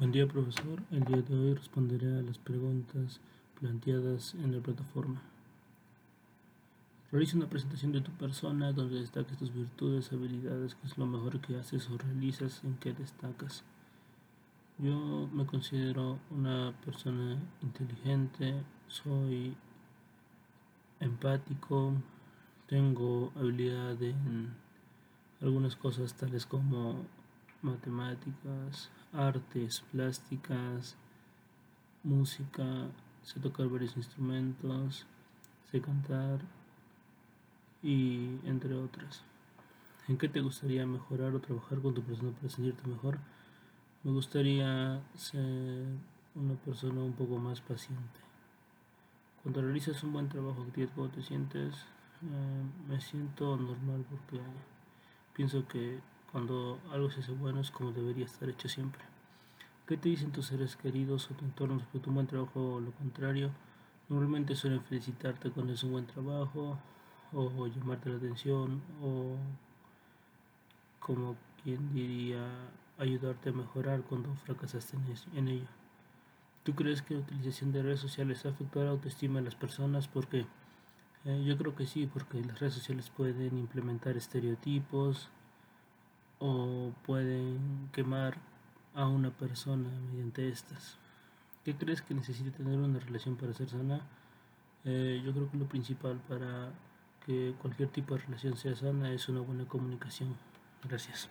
Buen día profesor, el día de hoy responderé a las preguntas planteadas en la plataforma. Realiza una presentación de tu persona donde destaques tus virtudes, habilidades, qué es lo mejor que haces o realizas, en qué destacas. Yo me considero una persona inteligente, soy empático, tengo habilidad en algunas cosas tales como matemáticas, artes plásticas, música, sé tocar varios instrumentos, sé cantar y entre otras. ¿En qué te gustaría mejorar o trabajar con tu persona para sentirte mejor? Me gustaría ser una persona un poco más paciente. Cuando realizas un buen trabajo, ¿cómo te sientes? Eh, me siento normal porque pienso que cuando algo se hace bueno es como debería estar hecho siempre. ¿Qué te dicen tus seres queridos o tu entorno a un buen trabajo o lo contrario? Normalmente suelen felicitarte cuando es un buen trabajo o llamarte la atención o como quien diría ayudarte a mejorar cuando fracasaste en ello. ¿Tú crees que la utilización de redes sociales ha afectado la autoestima de las personas? Porque eh, yo creo que sí, porque las redes sociales pueden implementar estereotipos, o pueden quemar a una persona mediante estas. ¿Qué crees que necesita tener una relación para ser sana? Eh, yo creo que lo principal para que cualquier tipo de relación sea sana es una buena comunicación. Gracias.